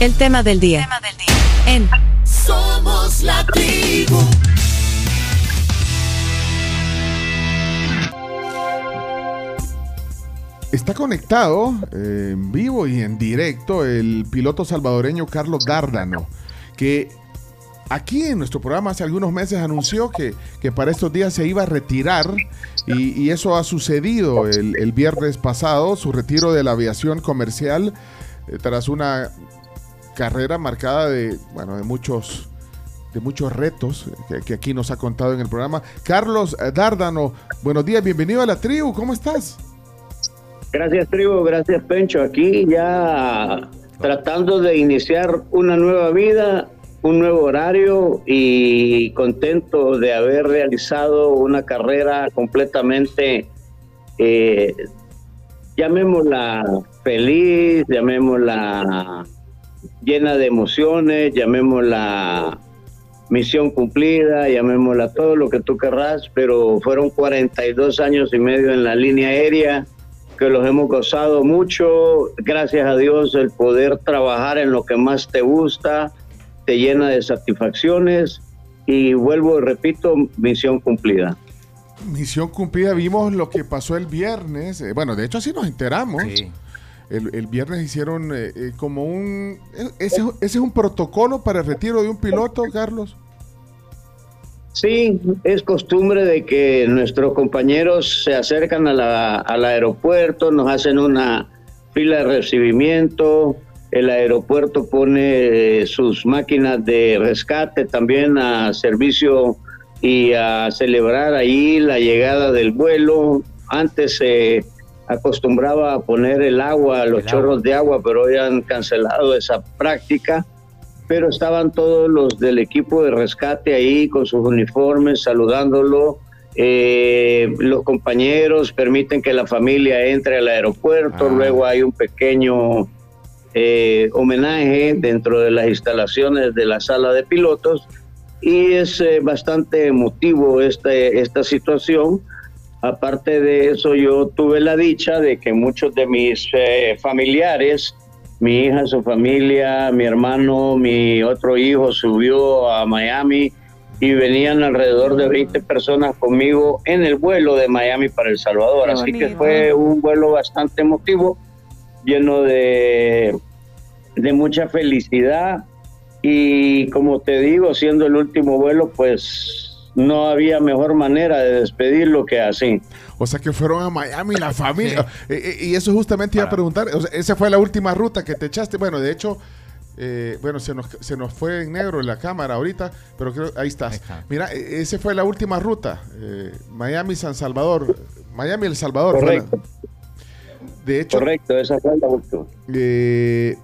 El tema del día. tema del día. En Somos la tribu. Está conectado eh, en vivo y en directo el piloto salvadoreño Carlos Dárdano, que aquí en nuestro programa hace algunos meses anunció que, que para estos días se iba a retirar y, y eso ha sucedido el, el, viernes pasado, su retiro de la aviación comercial eh, tras una carrera marcada de, bueno, de muchos de muchos retos que, aquí nos ha contado en el programa. Carlos Dárdano, buenos días, bienvenido a la tribu, ¿cómo estás? Gracias, tribu, gracias, Pencho. Aquí ya tratando de iniciar una nueva vida, un nuevo horario y contento de haber realizado una carrera completamente, eh, llamémosla feliz, llamémosla llena de emociones, llamémosla misión cumplida, llamémosla todo lo que tú querrás, pero fueron 42 años y medio en la línea aérea que los hemos gozado mucho. Gracias a Dios el poder trabajar en lo que más te gusta, te llena de satisfacciones y vuelvo y repito, misión cumplida. Misión cumplida, vimos lo que pasó el viernes, eh, bueno, de hecho así nos enteramos. Sí. El, el, viernes hicieron eh, eh, como un... Ese, ¿Ese es un protocolo para el retiro de un piloto, Carlos? Sí, es costumbre de que nuestros compañeros se acercan a la, al aeropuerto, nos hacen una fila de recibimiento, el aeropuerto pone sus máquinas de rescate también a servicio y a celebrar ahí la llegada del vuelo. Antes se acostumbraba a poner el agua, los el chorros agua. de agua, pero hoy han cancelado esa práctica pero estaban todos los del equipo de rescate ahí con sus uniformes saludándolo. Eh, los compañeros permiten que la familia entre al aeropuerto, ah. luego hay un pequeño eh, homenaje dentro de las instalaciones de la sala de pilotos y es eh, bastante emotivo este, esta situación. Aparte de eso, yo tuve la dicha de que muchos de mis eh, familiares mi hija, su familia, mi hermano, mi otro hijo subió a Miami y venían alrededor de 20 personas conmigo en el vuelo de Miami para El Salvador. Así que fue un vuelo bastante emotivo, lleno de, de mucha felicidad y como te digo, siendo el último vuelo, pues no había mejor manera de despedirlo que así. O sea que fueron a Miami la familia. Sí. Y, y, eso justamente iba a preguntar. O sea, esa fue la última ruta que te echaste. Bueno, de hecho, eh, bueno, se nos, se nos fue en negro en la cámara ahorita, pero creo ahí estás. Ahí está. Mira, e, esa fue la última ruta. Eh, Miami, San Salvador. Miami, El Salvador. Correcto. De hecho. Correcto, esa fue la última. Eh,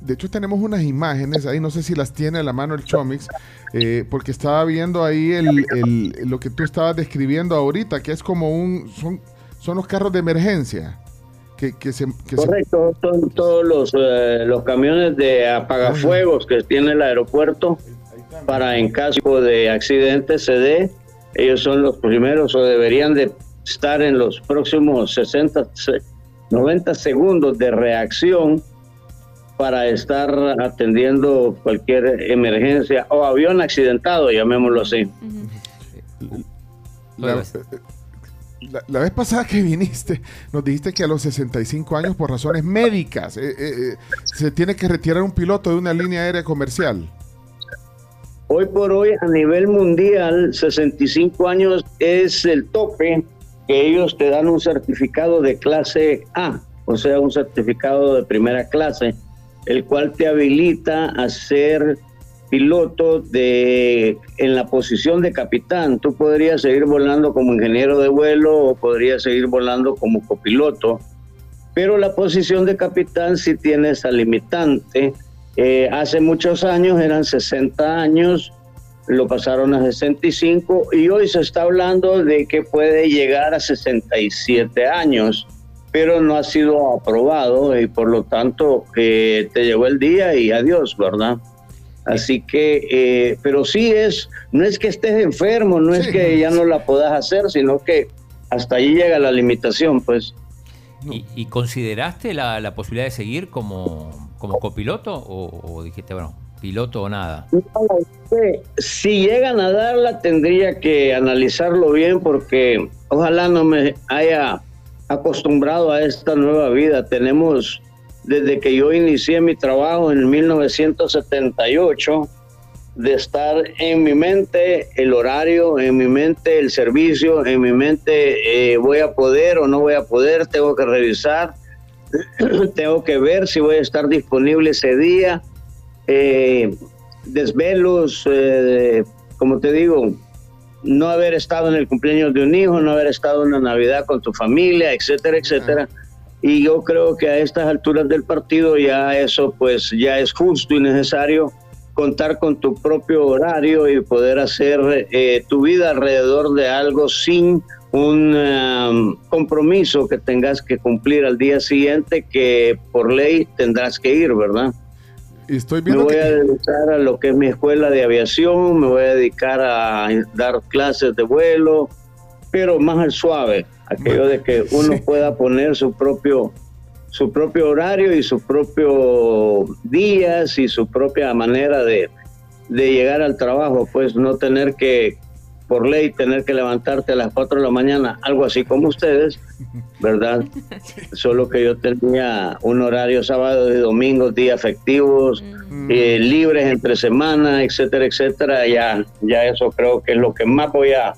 de hecho, tenemos unas imágenes, ahí no sé si las tiene a la mano el Chomix, eh, porque estaba viendo ahí el, lo que tú estabas describiendo ahorita, que es como un, son, son los carros de emergencia. Que, que se, Correcto, son todos los, eh, los camiones de apagafuegos que tiene el aeropuerto para en caso de accidente se dé, ellos son los primeros o deberían de estar en los próximos 60, 90 segundos de reacción para estar atendiendo cualquier emergencia o avión accidentado, llamémoslo así. La, la, la, vez pasada que viniste, nos dijiste que a los 65 años, por razones médicas, eh, eh, se tiene que retirar un piloto de una línea aérea comercial. Hoy por hoy, a nivel mundial, 65 años es el tope que ellos te dan un certificado de clase A, o sea, un certificado de primera clase el cual te habilita a ser piloto de en la posición de capitán. Tú podrías seguir volando como ingeniero de vuelo o podrías seguir volando como copiloto, pero la posición de capitán sí tiene esa limitante. Eh, hace muchos años, eran 60 años, lo pasaron a 65 y hoy se está hablando de que puede llegar a 67 años pero no ha sido aprobado y por lo tanto eh, te llegó el día y adiós, ¿verdad? Así que, eh, pero sí es, no es que estés enfermo, no sí, es que ya no la puedas hacer, sino que hasta ahí llega la limitación, pues. ¿Y, y consideraste la, la, posibilidad de seguir como, como copiloto o, o dijiste, bueno, piloto o nada? Si llegan a darla, tendría que analizarlo bien porque ojalá no me haya acostumbrado a esta nueva vida. Tenemos, desde que yo inicié mi trabajo en 1978, de estar en mi mente el horario, en mi mente el servicio, en mi mente eh, voy a poder o no voy a poder, tengo que revisar, tengo que ver si voy a estar disponible ese día eh, desvelos, eh, como te digo, no haber estado en el cumpleaños de un hijo, no haber estado en la Navidad con tu familia, etcétera, etcétera. Y yo creo que a estas alturas del partido ya eso pues ya es justo y necesario contar con tu propio horario y poder hacer eh, tu vida alrededor de algo sin un um, compromiso que tengas que cumplir al día siguiente que por ley tendrás que ir, ¿verdad? Estoy me voy a dedicar a lo que es mi escuela de aviación, me voy a dedicar a dar clases de vuelo, pero más al suave, aquello de que uno pueda poner su propio su propio horario y sus propios días y su propia manera de, de llegar al trabajo, pues no tener que por ley tener que levantarte a las 4 de la mañana, algo así como ustedes, ¿verdad? Solo que yo tenía un horario sábado y domingo, días efectivos, mm. eh, libres entre semanas, etcétera, etcétera. Ya, ya eso creo que es lo que más voy a,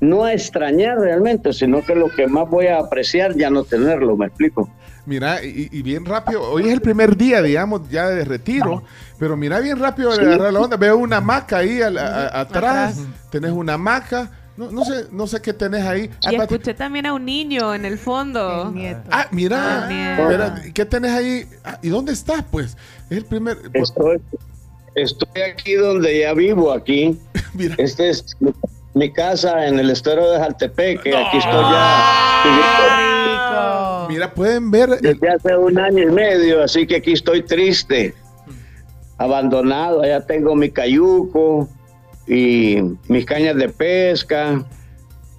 no a extrañar realmente, sino que lo que más voy a apreciar ya no tenerlo, me explico. Mira, y, bien rápido, hoy es el primer día, digamos, ya de retiro, pero mira bien rápido de agarrar la onda. Veo una maca ahí atrás, tenés una maca. No, no, sé, no sé qué tenés ahí. Y escuché también a un niño en el fondo. Ah, mira, ¿qué tenés ahí? Ah, ¿Y dónde estás, pues? Es el primer... Estoy, estoy aquí donde ya vivo, aquí. mira. Este es mi casa en el estero de Jaltepec, que aquí estoy ya. Mira, pueden ver. Desde hace un año y medio, así que aquí estoy triste, abandonado. Allá tengo mi cayuco y mis cañas de pesca.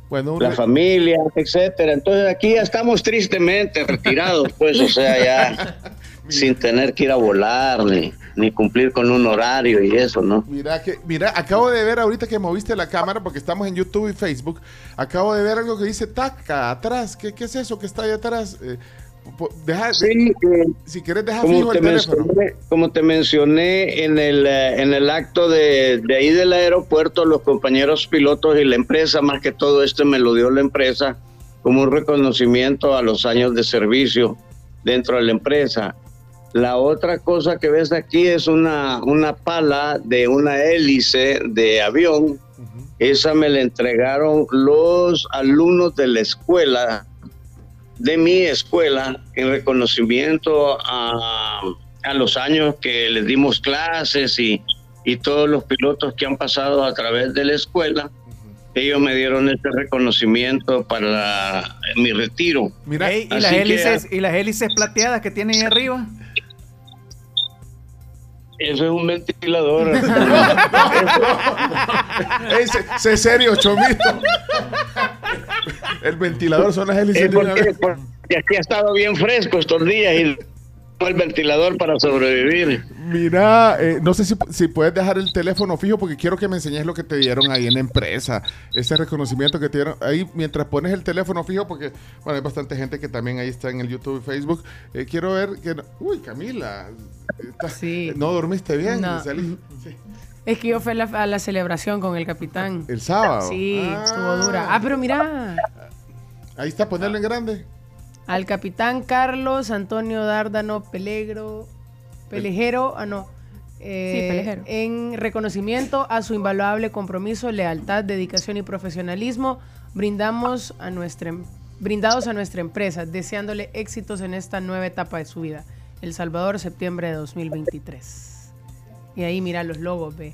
Bueno, la familia, etcétera. Entonces aquí ya estamos tristemente retirados, pues, o sea, ya sin tener que ir a volar ni, ni, cumplir con un horario y eso, ¿no? Mira, que, mira, acabo de ver ahorita que moviste la cámara, porque estamos en YouTube y Facebook, acabo de ver algo que dice taca atrás. ¿Qué, qué es eso que está ahí atrás? Eh, deja, sí, si quieres dejar fijo el teléfono. Como te mencioné en el, eh, en el acto de, de ahí del aeropuerto, los compañeros pilotos y la empresa, más que todo esto me lo dio la empresa como un reconocimiento a los años de servicio dentro de la empresa la otra cosa que ves aquí es una, una pala de una hélice de avión. Esa me la entregaron los alumnos de la escuela, de mi escuela, en reconocimiento a, los años que les dimos clases y, todos los pilotos que han pasado a través de la escuela ellos me dieron este reconocimiento para mi retiro. Mira, ¿y, las hélices, ¿y las hélices plateadas que tienen ahí arriba? Eso es un ventilador. Ese, serio, Chomito. El ventilador son las hélices. porque, porque aquí ha estado bien fresco estos días y el ventilador para sobrevivir. Mira, eh, no sé si, puedes dejar el teléfono fijo porque quiero que me enseñes lo que te dieron ahí en la empresa. Ese reconocimiento que te dieron ahí mientras pones el teléfono fijo porque, bueno, hay bastante gente que también ahí está en el YouTube y Facebook. Eh, quiero ver que... Uy, Camila. sí. ¿No dormiste bien? Es que yo fui a la, celebración con el capitán. ¿El sábado? Sí, estuvo dura. Ah, pero mira. Ahí está, ponerlo en grande. Al capitán Carlos Antonio Dárdano Pelegro, Pelejero, ah no, eh, en reconocimiento a su invaluable compromiso, lealtad, dedicación y profesionalismo, brindamos a nuestra, em, brindados a nuestra empresa, deseándole éxitos en esta nueva etapa de su vida. El Salvador, septiembre de 2023. Y ahí mira los logos, ve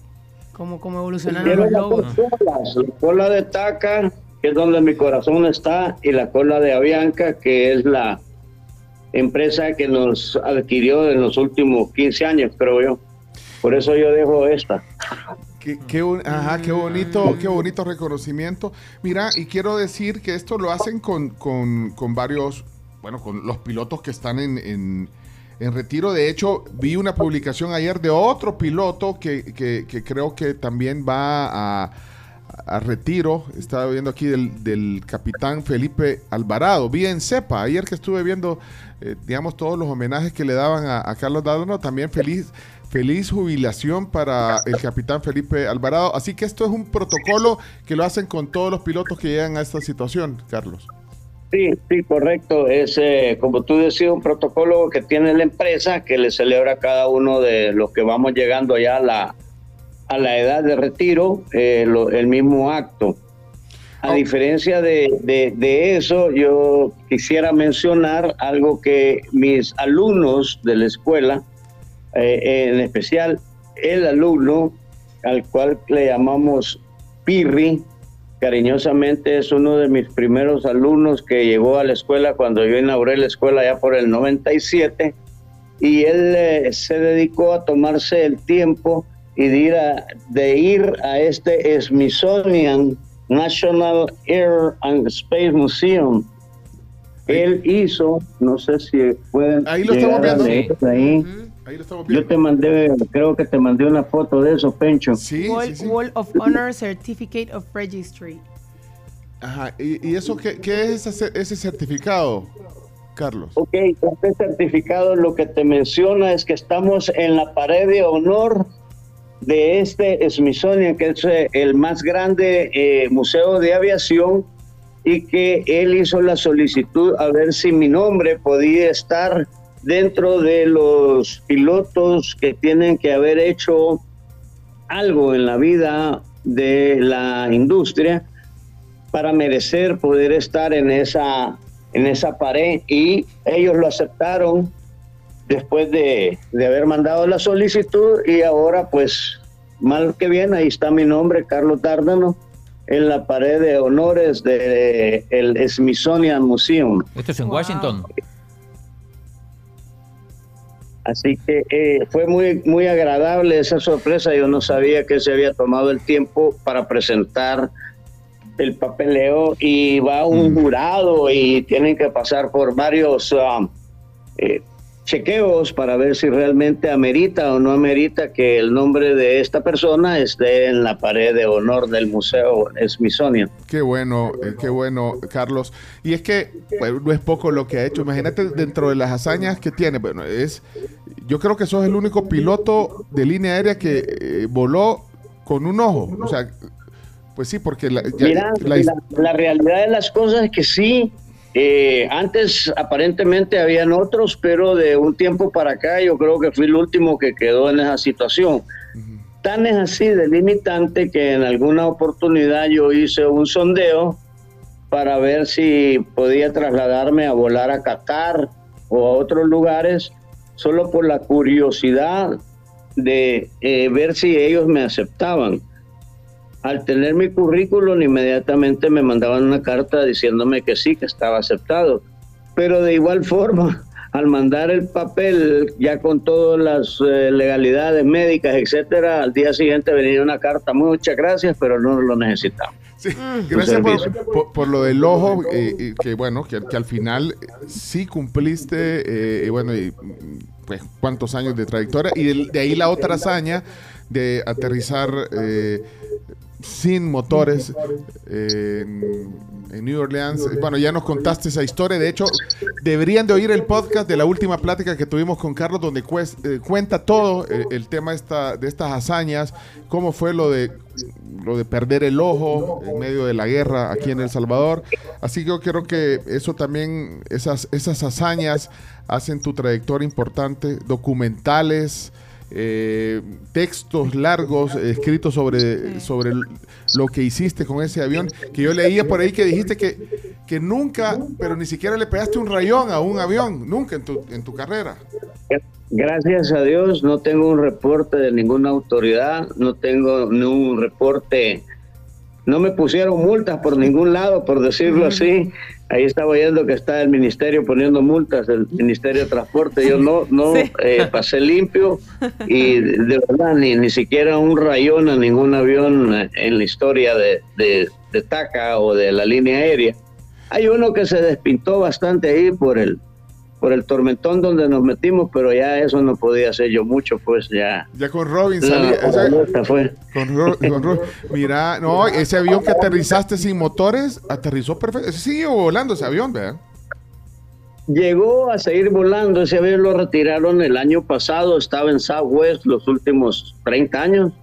cómo, cómo evolucionaron los logos. La cola de taca que es donde mi corazón está, y la cola de Avianca, que es la empresa que nos adquirió en los últimos 15 años, creo yo. Por eso yo dejo esta. Qué, qué, bonito, qué bonito reconocimiento. Mira, y quiero decir que esto lo hacen con, con, con varios, bueno, con los pilotos que están en, en en retiro. De hecho, vi una publicación ayer de otro piloto que, que, creo que también va a, a, retiro. Estaba viendo aquí del, del, capitán Felipe Alvarado. Vi en CEPA, ayer que estuve viendo, eh, digamos, todos los homenajes que le daban a, Carlos Dádano, también feliz. Feliz jubilación para el capitán Felipe Alvarado. Así que esto es un protocolo que lo hacen con todos los pilotos que llegan a esta situación, Carlos. Sí, sí, correcto. Es, eh, como tú decías, un protocolo que tiene la empresa que le celebra a cada uno de los que vamos llegando ya a la, a la edad de retiro eh, el mismo acto. A diferencia de, de, eso, yo quisiera mencionar algo que mis alumnos de la escuela, eh, en especial el alumno al cual le llamamos Pirri, cariñosamente es uno de mis primeros alumnos que llegó a la escuela cuando yo inauguré la escuela ya por el 97 y él eh, se dedicó a tomarse el tiempo y de ir a, de ir a este Smithsonian National Air and Space Museum. Él hizo, no sé si pueden... Ahí lo estamos viendo. Ahí. Ahí lo estamos viendo. Yo te mandé, creo que te mandé una foto de eso, Pencho. Sí, Wall, of Honor Certificate of Registry. Ajá, ¿y, eso qué, es ese, certificado, Carlos? Ok, este certificado lo que te menciona es que estamos en la pared de honor de este Smithsonian, que es eh, el más grande eh, museo de aviación, y que él hizo la solicitud a ver si mi nombre podía estar dentro de los pilotos que tienen que haber hecho algo en la vida de la industria para merecer poder estar en esa, en esa pared y ellos lo aceptaron después de, de haber mandado la solicitud y ahora pues mal que bien ahí está mi nombre Carlos Dárdano en la pared de honores del el Smithsonian Museum. Esto es en Washington. Así que eh, fue muy, muy agradable esa sorpresa. Yo no sabía que se había tomado el tiempo para presentar el papeleo y va un mm. jurado y tienen que pasar por varios um, eh, chequeos para ver si realmente amerita o no amerita que el nombre de esta persona esté en la pared de honor del Museo Smithsonian. Qué bueno, eh, qué bueno, Carlos. Y es que no es poco lo que ha hecho. Imagínate dentro de las hazañas que tiene. Bueno, es, yo creo que sos el único piloto de línea aérea que eh, voló con un ojo. O sea, pues sí, porque la, la realidad de las cosas es que sí eh, antes aparentemente habían otros, pero de un tiempo para acá yo creo que fui el último que quedó en esa situación. Tan es así delimitante que en alguna oportunidad yo hice un sondeo para ver si podía trasladarme a volar a Qatar o a otros lugares, solo por la curiosidad de eh, ver si ellos me aceptaban al tener mi currículum inmediatamente me mandaban una carta diciéndome que sí, que estaba aceptado. Pero de igual forma, al mandar el papel ya con todas las eh, legalidades médicas, etcétera, al día siguiente venía una carta, muchas gracias, pero no lo necesitamos. Sí, gracias por, lo del ojo, eh, que bueno, que, al final sí cumpliste, eh, bueno, y, pues cuántos años de trayectoria, y de, ahí la otra hazaña de aterrizar sin motores en, New Orleans. Bueno, ya nos contaste esa historia. De hecho, deberían de oír el podcast de la última plática que tuvimos con Carlos, donde eh, cuenta todo eh, el tema de estas hazañas, cómo fue lo de lo de perder el ojo en medio de la guerra aquí en El Salvador. Así que yo creo que eso también, esas, esas hazañas hacen tu trayectoria importante, documentales, eh, textos largos escritos sobre, sobre lo que hiciste con ese avión, que yo leía por ahí que dijiste que, que nunca, pero ni siquiera le pegaste un rayón a un avión, nunca en tu, en tu carrera. Gracias a Dios no tengo un reporte de ninguna autoridad, no tengo ningún reporte, no me pusieron multas por ningún lado, por decirlo así. Ahí estaba oyendo que está el ministerio poniendo multas, el Ministerio de Transporte. Yo no, no eh, pasé limpio y de verdad ni, ni siquiera un rayón a ningún avión en la historia de, de, de TACA o de la línea aérea. Hay uno que se despintó bastante ahí por el por el tormentón donde nos metimos, pero ya eso no podía hacer yo mucho, pues ya. Ya con Robin salía. fue. Con, Mira, no, ese avión que aterrizaste sin motores, aterrizó perfecto. Sigue volando ese avión, ¿verdad? Llegó a seguir volando, ese avión lo retiraron el año pasado, estaba en Southwest los últimos 30 años,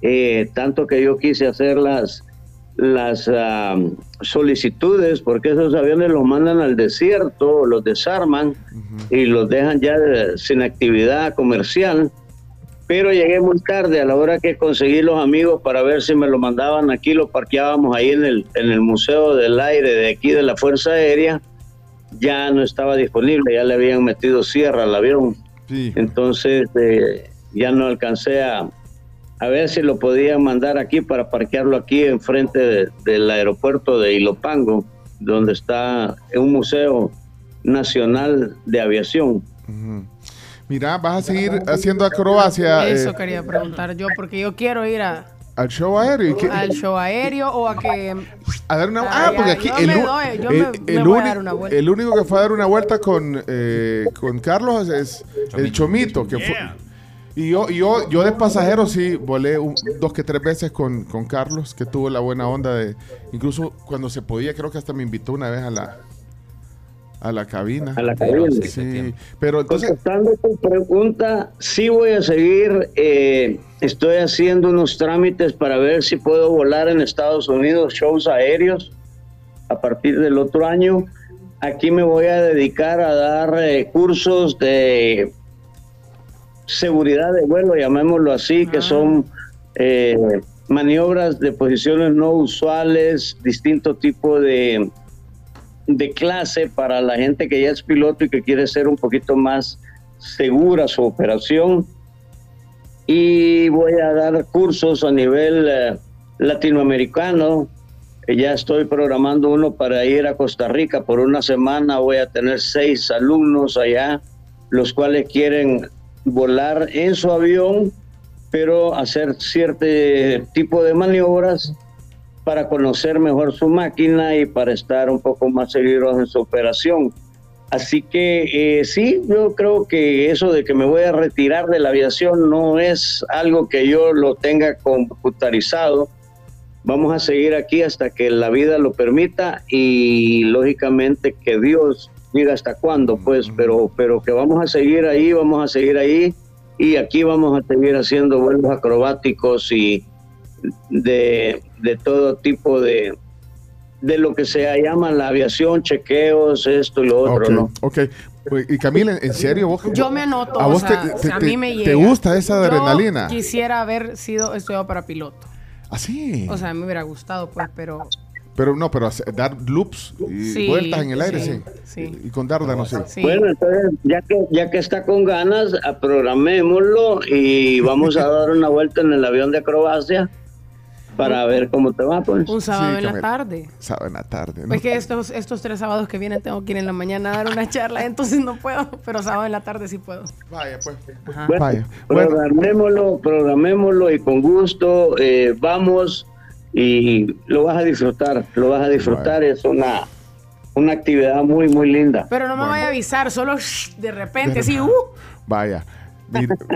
eh, tanto que yo quise hacer las las solicitudes, porque esos aviones los mandan al desierto, los desarman y los dejan ya sin actividad comercial. Pero llegué muy tarde, a la hora que conseguí los amigos para ver si me lo mandaban aquí, lo parqueábamos ahí en el, en el Museo del Aire de aquí de la Fuerza Aérea, ya no estaba disponible, ya le habían metido sierra al avión. Entonces eh, ya no alcancé a, a ver si lo podían mandar aquí para parquearlo aquí enfrente del aeropuerto de Ilopango, donde está un museo nacional de aviación. Mira, vas a seguir haciendo acrobacia. Eso eh, quería preguntar yo, porque yo quiero ir a, al show aéreo. Al show aéreo o a que. A dar una. Ah, porque aquí. El, el, único que fue a dar una vuelta con, eh, con Carlos es, el Chomito, que fue y yo, yo, yo de pasajero sí volé dos que tres veces con, con, Carlos, que tuvo la buena onda de, incluso cuando se podía, creo que hasta me invitó una vez a la, a la cabina. A la cabina. Sí, pero entonces... Contestando tu pregunta, sí voy a seguir, eh, estoy haciendo unos trámites para ver si puedo volar en Estados Unidos, shows aéreos, a partir del otro año. Aquí me voy a dedicar a dar eh, cursos de seguridad de vuelo, llamémoslo así, que ah. son eh, maniobras de posiciones no usuales, distinto tipo de, de clase para la gente que ya es piloto y que quiere ser un poquito más segura su operación. Y voy a dar cursos a nivel eh, latinoamericano. Ya estoy programando uno para ir a Costa Rica por una semana. Voy a tener seis alumnos allá, los cuales quieren volar en su avión, pero hacer cierto tipo de maniobras para conocer mejor su máquina y para estar un poco más seguros en su operación. Así que eh, sí, yo creo que eso de que me voy a retirar de la aviación no es algo que yo lo tenga computarizado. Vamos a seguir aquí hasta que la vida lo permita y lógicamente que Dios diga hasta cuándo, pues, pero, pero que vamos a seguir ahí, vamos a seguir ahí y aquí vamos a seguir haciendo vuelos acrobáticos y de, todo tipo de, de lo que se llama la aviación, chequeos, esto y lo otro, ¿no? Ok, pues, y Camila, ¿en serio? Vos, yo me anoto, ¿a vos te, a mí me llega. ¿Te gusta esa adrenalina? quisiera haber sido estudiado para piloto. ¿Ah, sí? O sea, me hubiera gustado, pues, pero pero no, pero dar loops y vueltas en el aire, sí. sí. Y con Darda, no sé. Bueno, entonces, ya que, ya que está con ganas, programémoslo y vamos a dar una vuelta en el avión de acrobacia para ver cómo te va, pues. Un sábado en la tarde. Sábado en la tarde. ¿no? Es que estos, estos tres sábados que vienen tengo que ir en la mañana a dar una charla, entonces no puedo, pero sábado en la tarde sí puedo. Vaya, pues. Bueno, Vaya. Programémoslo, programémoslo y con gusto eh, vamos y lo vas a disfrutar, lo vas a disfrutar, es una, una actividad muy, muy linda. Pero no me vaya a avisar, solo de repente, sí, uh. Vaya.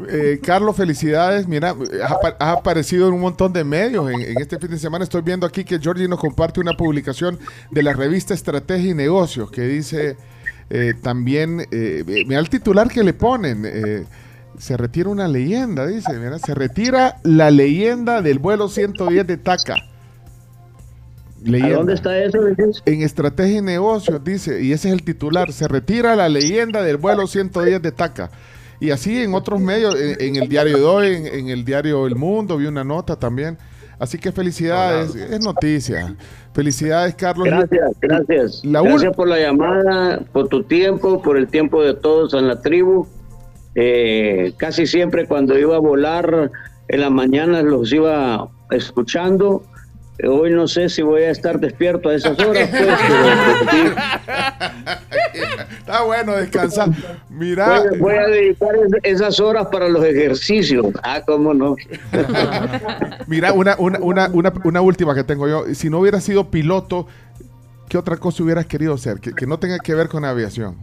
Eh, Carlos, felicidades. Mira, has, aparecido en un montón de medios en, este fin de semana. Estoy viendo aquí que Georgie nos comparte una publicación de la revista Estrategia y Negocios que dice eh, también, eh, mira el titular que le ponen se retira una leyenda, dice, mira, se retira la leyenda del vuelo 110 de TACA. ¿Dónde está eso? En Estrategia y Negocios, dice, y ese es el titular, se retira la leyenda del vuelo 110 de TACA. Y así en otros medios, en, el diario de hoy, en, el diario El Mundo, vi una nota también. Así que felicidades, es noticia. Felicidades, Carlos. Gracias, gracias. gracias por la llamada, por tu tiempo, por el tiempo de todos en la tribu. Eh, casi siempre cuando iba a volar en las mañanas los iba escuchando. Hoy no sé si voy a estar despierto a esas horas. Pues, Está bueno descansar. Mira. Voy, a dedicar esas horas para los ejercicios. Ah, cómo no. Mira, una, una, una, una, una última que tengo yo. Si no hubiera sido piloto, ¿qué otra cosa hubieras querido ser? Que, que no tenga que ver con aviación.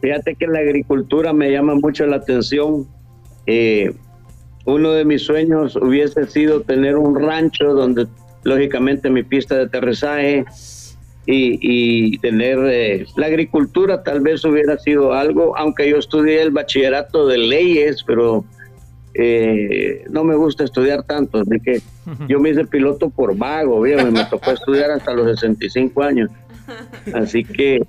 Fíjate que la agricultura me llama mucho la atención. Eh, uno de mis sueños hubiese sido tener un rancho donde, lógicamente, mi pista de aterrizaje y, tener eh, la agricultura tal vez hubiera sido algo, aunque yo estudié el bachillerato de leyes, pero eh, no me gusta estudiar tanto, así que yo me hice piloto por vago, me tocó estudiar hasta los 65 años. Así que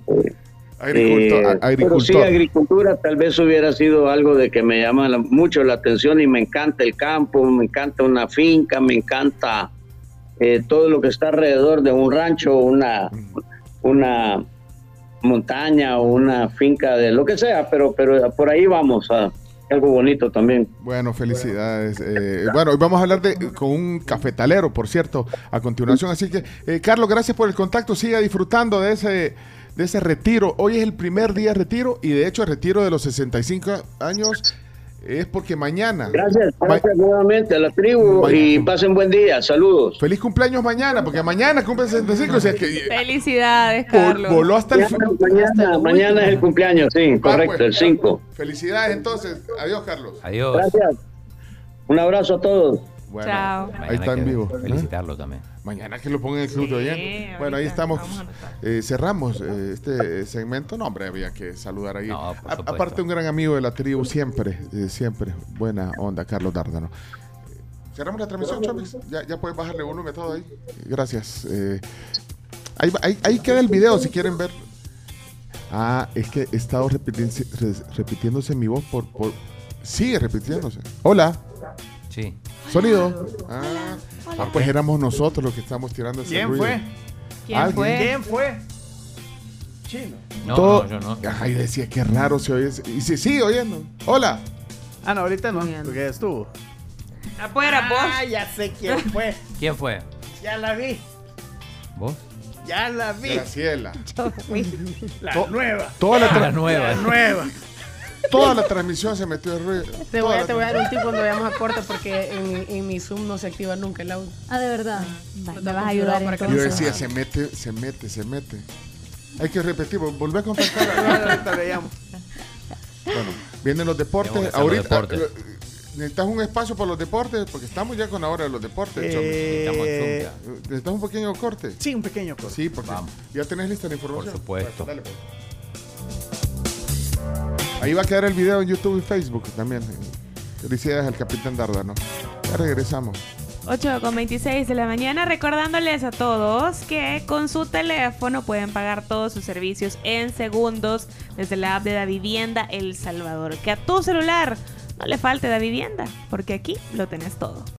Agricultor, eh, Pero sí, agricultura tal vez hubiera sido algo de que me llama mucho la atención y me encanta el campo, me encanta una finca, me encanta eh, todo lo que está alrededor de un rancho, una, una montaña o una finca de lo que sea, pero, pero por ahí vamos a algo bonito también. Bueno, felicidades. Eh, bueno, hoy vamos a hablar de, con un cafetalero, por cierto, a continuación. Así que, Carlos, gracias por el contacto. Siga disfrutando de ese de ese retiro. Hoy es el primer día de retiro y de hecho el retiro de los 65 años es porque mañana. Gracias, gracias nuevamente a la tribu y pasen buen día. Saludos. Feliz cumpleaños mañana, porque mañana cumple 65. Felicidades, Carlos. Voló hasta el mañana, mañana, es el cumpleaños, sí, correcto, el 5. Felicidades entonces. Adiós, Carlos. Adiós. Gracias. Un abrazo a todos. Bueno, Chao. Ahí está en vivo. Felicitarlo también. Mañana que lo pongan en el club de Bueno, ahí estamos. Eh, cerramos eh, este segmento. No, hombre, había que saludar ahí. aparte, un gran amigo de la tribu, siempre, eh, siempre. Buena onda, Carlos Dárdano. Cerramos la transmisión, Chávez. Ya, ya puedes bajarle volumen todo ahí. Gracias. Ahí, ahí, ahí, queda el video si quieren ver. Ah, es que he estado repitiéndose mi voz por, por. Sigue repitiéndose. Hola. Sí. Sonido. Ah, ah, pues éramos nosotros los que estamos tirando ese ¿Quién fue? ¿Quién fue? ¿Quién fue? Chino. No, yo no. Ay, decía, qué raro se oye. Y sí, sí, oyendo. Hola. Ah, no, ahorita no, porque estuvo. Afuera, vos. Ah, ya sé quién fue. ¿Quién fue? Ya la vi. ¿Vos? Ya la vi. Graciela. La nueva. Toda la, la nueva. La nueva. Toda la transmisión se metió en ruido. Te voy, a, te voy a dar un tip cuando vayamos a corte porque en, en, mi Zoom no se activa nunca el audio. Ah, de verdad. Vale, me vas a ayudar. Para que Yo decía, se mete, se mete, se mete. Hay que repetir, volver a contactar. bueno, vienen los deportes. Ahorita. Eh, ¿Necesitas un espacio para los deportes? Porque estamos ya con la hora de los deportes. Eh... ¿Necesitas un pequeño corte? Sí, un pequeño corte. Sí, porque ya tenés lista la información. Por supuesto. dale, pues. Ahí va a quedar el video en YouTube y Facebook también. Felicidades al Capitán Dardano. Ya regresamos. 8 con 26 de la mañana, recordándoles a todos que con su teléfono pueden pagar todos sus servicios en segundos desde la app de la vivienda El Salvador. Que a tu celular no le falte la vivienda, porque aquí lo tenés todo.